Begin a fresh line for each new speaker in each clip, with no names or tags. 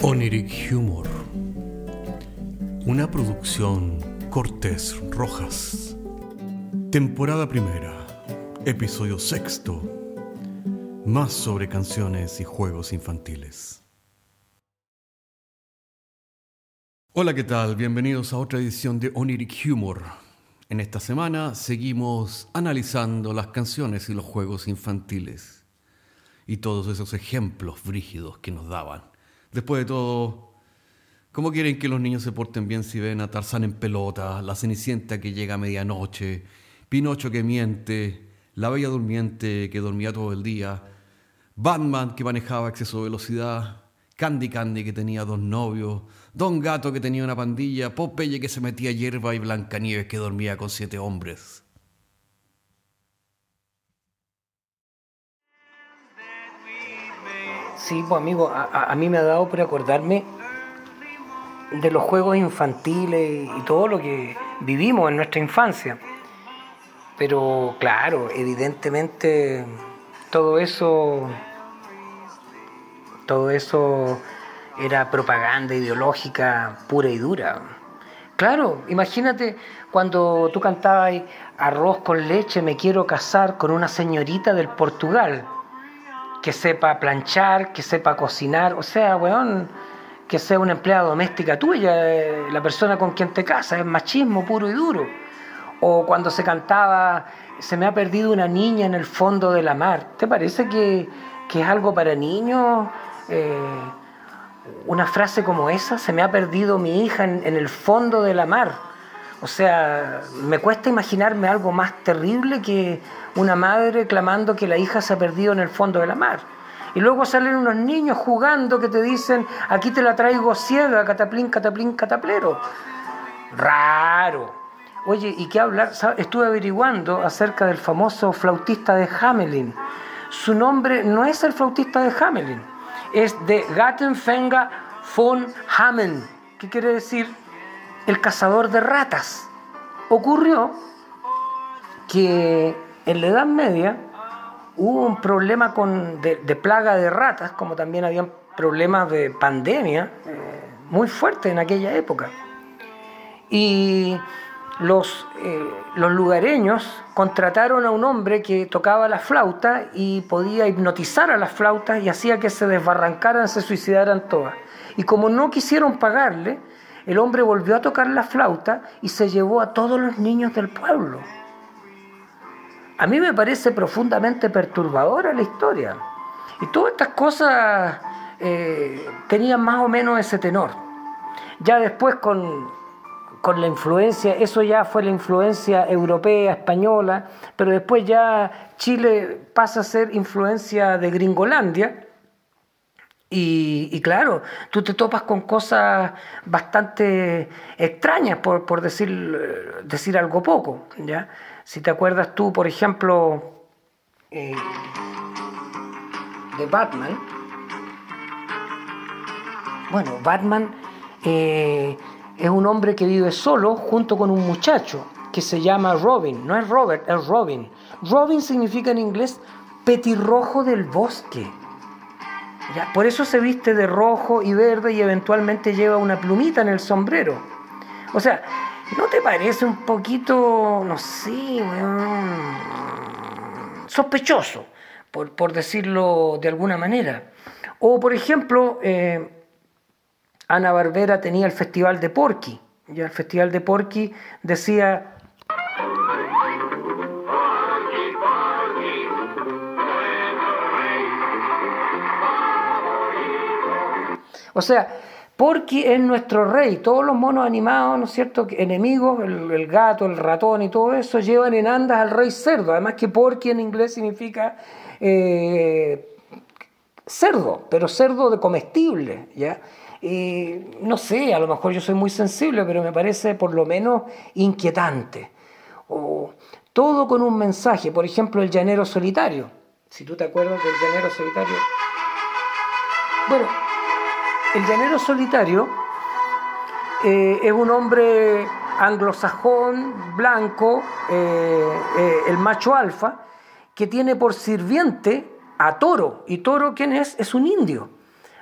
Oniric Humor. Una producción Cortés Rojas. Temporada primera. Episodio sexto. Más sobre canciones y juegos infantiles. Hola, ¿qué tal? Bienvenidos a otra edición de Oniric Humor. En esta semana seguimos analizando las canciones y los juegos infantiles y todos esos ejemplos brígidos que nos daban. Después de todo, ¿cómo quieren que los niños se porten bien si ven a Tarzán en pelota, la Cenicienta que llega a medianoche, Pinocho que miente, la Bella Durmiente que dormía todo el día, Batman que manejaba exceso de velocidad, Candy Candy que tenía dos novios, Don Gato que tenía una pandilla, Popeye que se metía hierba y Blancanieves que dormía con siete hombres?
Sí, pues amigo, a, a, mí me ha dado por acordarme de los juegos infantiles y todo lo que vivimos en nuestra infancia. Pero claro, evidentemente todo eso, todo eso era propaganda ideológica pura y dura. Claro, imagínate cuando tú cantabas arroz con leche, me quiero casar con una señorita del Portugal que sepa planchar, que sepa cocinar, o sea, weón, que sea una empleada doméstica tuya, eh, la persona con quien te casas, es machismo puro y duro. O cuando se cantaba, se me ha perdido una niña en el fondo de la mar. ¿Te parece que, es algo para niños? Eh, una frase como esa, se me ha perdido mi hija en, en el fondo de la mar. O sea, me cuesta imaginarme algo más terrible que una madre clamando que la hija se ha perdido en el fondo de la mar. Y luego salen unos niños jugando que te dicen, aquí te la traigo ciega, cataplín, cataplín, cataplero. Raro. Oye, ¿y qué hablar? Estuve averiguando acerca del famoso flautista de Hamelin. Su nombre no es el flautista de Hamelin, es de Gattenfenga von Hameln. ¿Qué quiere decir? El cazador de ratas. Ocurrió que en la Edad Media hubo un problema con, de, plaga de ratas, como también había problemas de pandemia eh, muy fuertes en aquella época. Y los, eh, los lugareños contrataron a un hombre que tocaba la flauta y podía hipnotizar a las flautas y hacía que se desbarrancaran, se suicidaran todas. Y como no quisieron pagarle, el hombre volvió a tocar la flauta y se llevó a todos los niños del pueblo. A mí me parece profundamente perturbadora la historia. Y todas estas cosas eh, tenían más o menos ese tenor. Ya después con, con la influencia, eso ya fue la influencia europea, española, pero después ya Chile pasa a ser influencia de Gringolandia. Y, claro, tú te topas con cosas bastante extrañas, por, por decir, decir algo poco. ¿ya? Si te acuerdas tú, por ejemplo, eh, de Batman, bueno, Batman eh, es un hombre que vive solo junto con un muchacho que se llama Robin, no es Robert, es Robin. Robin significa en inglés petirrojo del bosque. ¿Ya? Por eso se viste de rojo y verde y eventualmente lleva una plumita en el sombrero. O sea, ¿No te parece un poquito, no sé, sospechoso, por, decirlo de alguna manera? O, por ejemplo, eh, Ana Barbera tenía el Festival de Porky. Ya el Festival de Porky decía... O sea, porque es nuestro rey. Todos los monos animados, ¿no es cierto? Enemigos, el, gato, el ratón y todo eso, llevan en andas al rey cerdo. Además que porque en inglés significa eh, cerdo, pero cerdo de comestible, ¿ya? no sé, a lo mejor yo soy muy sensible, pero me parece por lo menos inquietante. O, todo con un mensaje, por ejemplo, el llanero solitario. Si tú te acuerdas del llanero solitario. Bueno, el llanero solitario eh, es un hombre anglosajón, blanco, eh, eh, el macho alfa, que tiene por sirviente a Toro. ¿Y Toro quién es? Es un indio.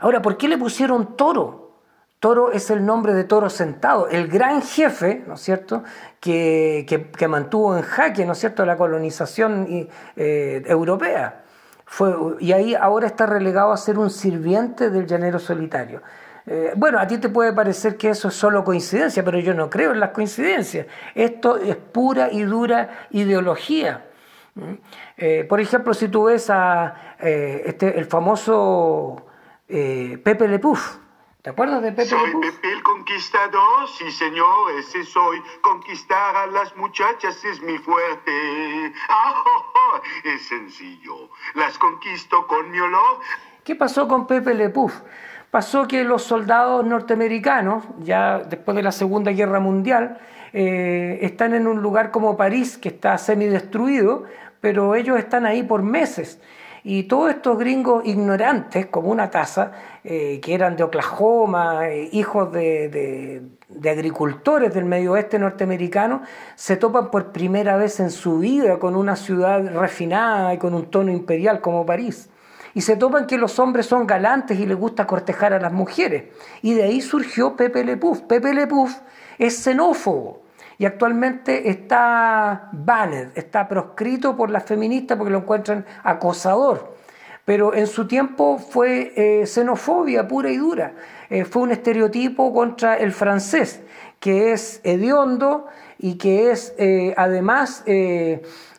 Ahora, ¿por qué le pusieron toro? Toro es el nombre de toro sentado, el gran jefe, ¿no es cierto?, que, mantuvo en jaque, ¿no es cierto?, la colonización europea. Fue, y ahí ahora está relegado a ser un sirviente del llanero solitario. Eh, bueno, a ti te puede parecer que eso es solo coincidencia, pero yo no creo en las coincidencias. Esto es pura y dura ideología. ¿Mm? Eh, por ejemplo, si tú ves a este, el famoso Pepe Le ¿Te acuerdas de Pepe
Soy Pepe el Conquistador, sí señor, ese soy. Conquistar a las muchachas es mi fuerte. Ah, es sencillo, las conquisto con mi olor.
¿Qué pasó con Pepe Le Puf? Pasó que los soldados norteamericanos, ya después de la Segunda Guerra Mundial, eh, están en un lugar como París, que está semidestruido, pero ellos están ahí por meses. Y todos estos gringos ignorantes, como una taza, eh, que eran de Oklahoma, eh, hijos de, agricultores del medio oeste norteamericano, se topan por primera vez en su vida con una ciudad refinada y con un tono imperial como París. Y se topan que los hombres son galantes y les gusta cortejar a las mujeres. Y de ahí surgió Pepe Le Pepe Le es xenófobo y actualmente está banned, está proscrito por las feministas porque lo encuentran acosador. Pero en su tiempo fue eh, xenofobia pura y dura. Eh, fue un estereotipo contra el francés, que es hediondo y que es eh, además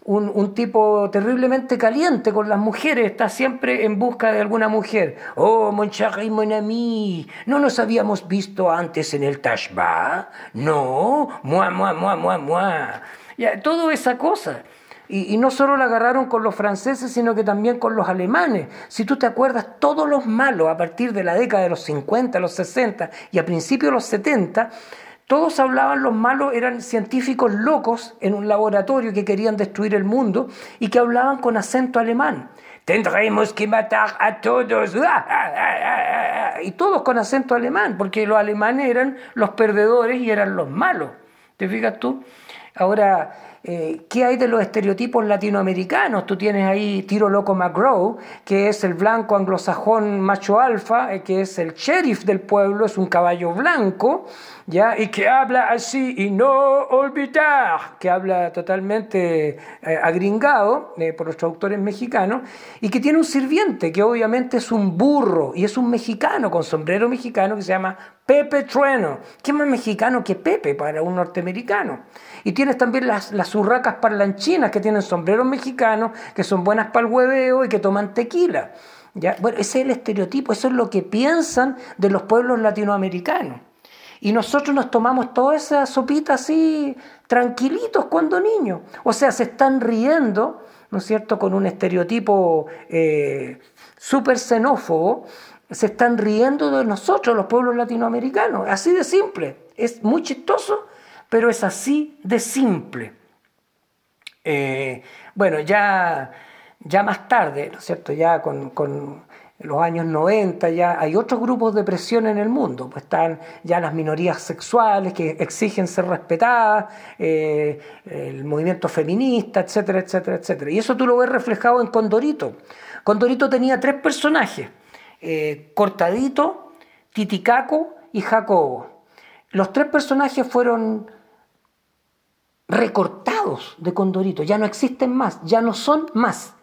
un, tipo terriblemente caliente con las mujeres, está siempre en busca de alguna mujer. Oh, mon chéri, mon ami, ¿no nos habíamos visto antes en el Tashba? No, moi, moi, moi, moi, moi. Ya, todo esa cosa. Y, y, no solo la agarraron con los franceses, sino que también con los alemanes. Si tú te acuerdas, todos los malos a partir de la década de los 50, los 60 y a principios de los 70 todos hablaban, los malos eran científicos locos en un laboratorio que querían destruir el mundo y que hablaban con acento alemán. Tendremos que matar a todos. Y todos con acento alemán, porque los alemanes eran los perdedores y eran los malos. ¿Te fijas tú? Ahora, eh, ¿qué hay de los estereotipos latinoamericanos? Tú tienes ahí Tiro Loco McGraw, que es el blanco anglosajón macho alfa, eh, que es el sheriff del pueblo, es un caballo blanco, ¿ya? Y que habla así y no olvidar, que habla totalmente eh, agringado por los traductores mexicanos, y que tiene un sirviente, que obviamente es un burro, y es un mexicano con sombrero mexicano que se llama Pepe Trueno. ¿Qué más mexicano que Pepe para un norteamericano? Y tienes también las, urracas parlanchinas que tienen sombreros mexicanos, que son buenas para el hueveo y que toman tequila. ¿Ya? Bueno, ese es el estereotipo, eso es lo que piensan de los pueblos latinoamericanos. Y nosotros nos tomamos toda esa sopita así, tranquilitos cuando niños. O sea, se están riendo, ¿no es cierto?, con un estereotipo eh, súper xenófobo, se están riendo de nosotros, los pueblos latinoamericanos. Así de simple. Es muy chistoso, pero es así de simple. Eh, bueno, ya, ya más tarde, ¿no es cierto? Ya con, los años 90 ya hay otros grupos de presión en el mundo, pues están ya las minorías sexuales que exigen ser respetadas, eh, el movimiento feminista, etcétera, etcétera, etcétera. Y eso tú lo ves reflejado en Condorito. Condorito tenía tres personajes, eh, Cortadito, Titicaco y Jacobo. Los tres personajes fueron recortados de Condorito, ya no existen más, ya no son más.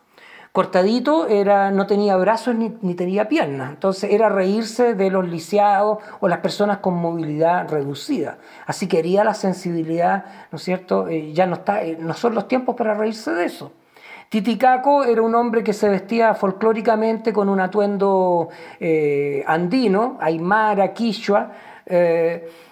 Cortadito era, no tenía brazos ni, tenía piernas, entonces era reírse de los lisiados o las personas con movilidad reducida. Así que la sensibilidad, ¿no es cierto? Eh, ya no, está, eh, no son los tiempos para reírse de eso. Titicaco era un hombre que se vestía folclóricamente con un atuendo eh, andino, aymara, quichua,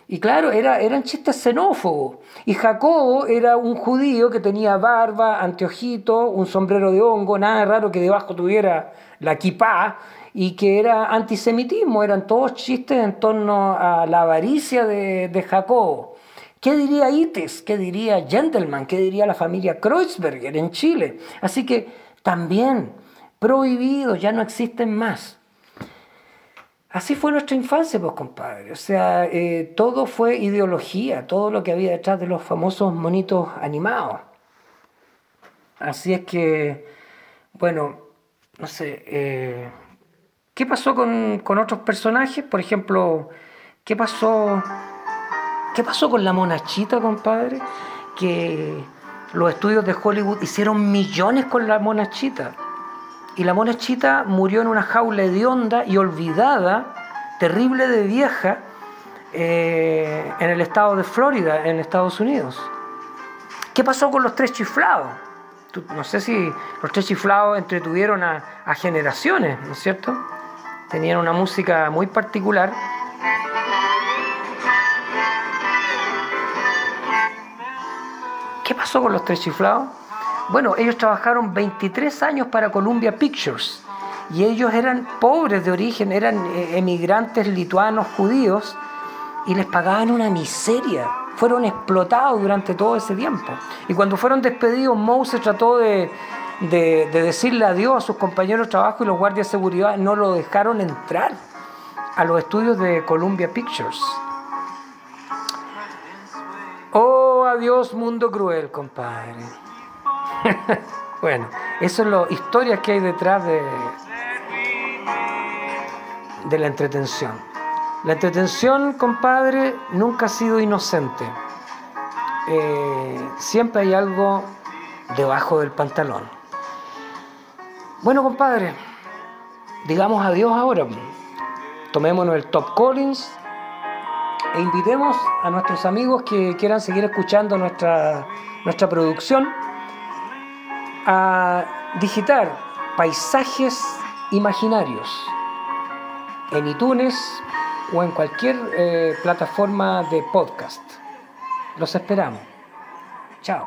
y claro, era, eran chistes xenófobos. Y Jacobo era un judío que tenía barba, anteojito, un sombrero de hongo, nada raro que debajo tuviera la kipá, y que era antisemitismo, eran todos chistes en torno a la avaricia de, de Jacobo. ¿Qué diría Ites? ¿Qué diría Gentleman? ¿Qué diría la familia Kreuzberger en Chile? Así que también prohibidos, ya no existen más. Así fue nuestra infancia, pues compadre. O sea, eh, todo fue ideología, todo lo que había detrás de los famosos monitos animados. Así es que, bueno, no sé, eh, ¿Qué pasó con, con otros personajes? Por ejemplo, ¿qué pasó, ¿qué pasó con la monachita, compadre? Que los estudios de Hollywood hicieron millones con la monachita. Y la monachita murió en una jaula hedionda y olvidada, terrible de vieja, eh, en el estado de Florida, en Estados Unidos. ¿Qué pasó con los tres chiflados? No sé si los tres chiflados entretuvieron a, a generaciones, ¿no es cierto? Tenían una música muy particular. ¿Qué pasó con los tres chiflados? Bueno, ellos trabajaron 23 años para Columbia Pictures y ellos eran pobres de origen, eran eh, emigrantes lituanos judíos y les pagaban una miseria. Fueron explotados durante todo ese tiempo. Y cuando fueron despedidos, Mouse trató de, decirle adiós a sus compañeros de trabajo y los guardias de seguridad no lo dejaron entrar a los estudios de Columbia Pictures. Oh, adiós mundo cruel, compadre. bueno, eso es lo historias que hay detrás de, de la entretención. La entretención, compadre, nunca ha sido inocente. Eh, siempre hay algo debajo del pantalón. Bueno, compadre, digamos adiós ahora. Tomémonos el Top Collins e invitemos a nuestros amigos que quieran seguir escuchando nuestra, nuestra producción a digitar paisajes imaginarios en iTunes o en cualquier eh, plataforma de podcast. Los esperamos. Chao.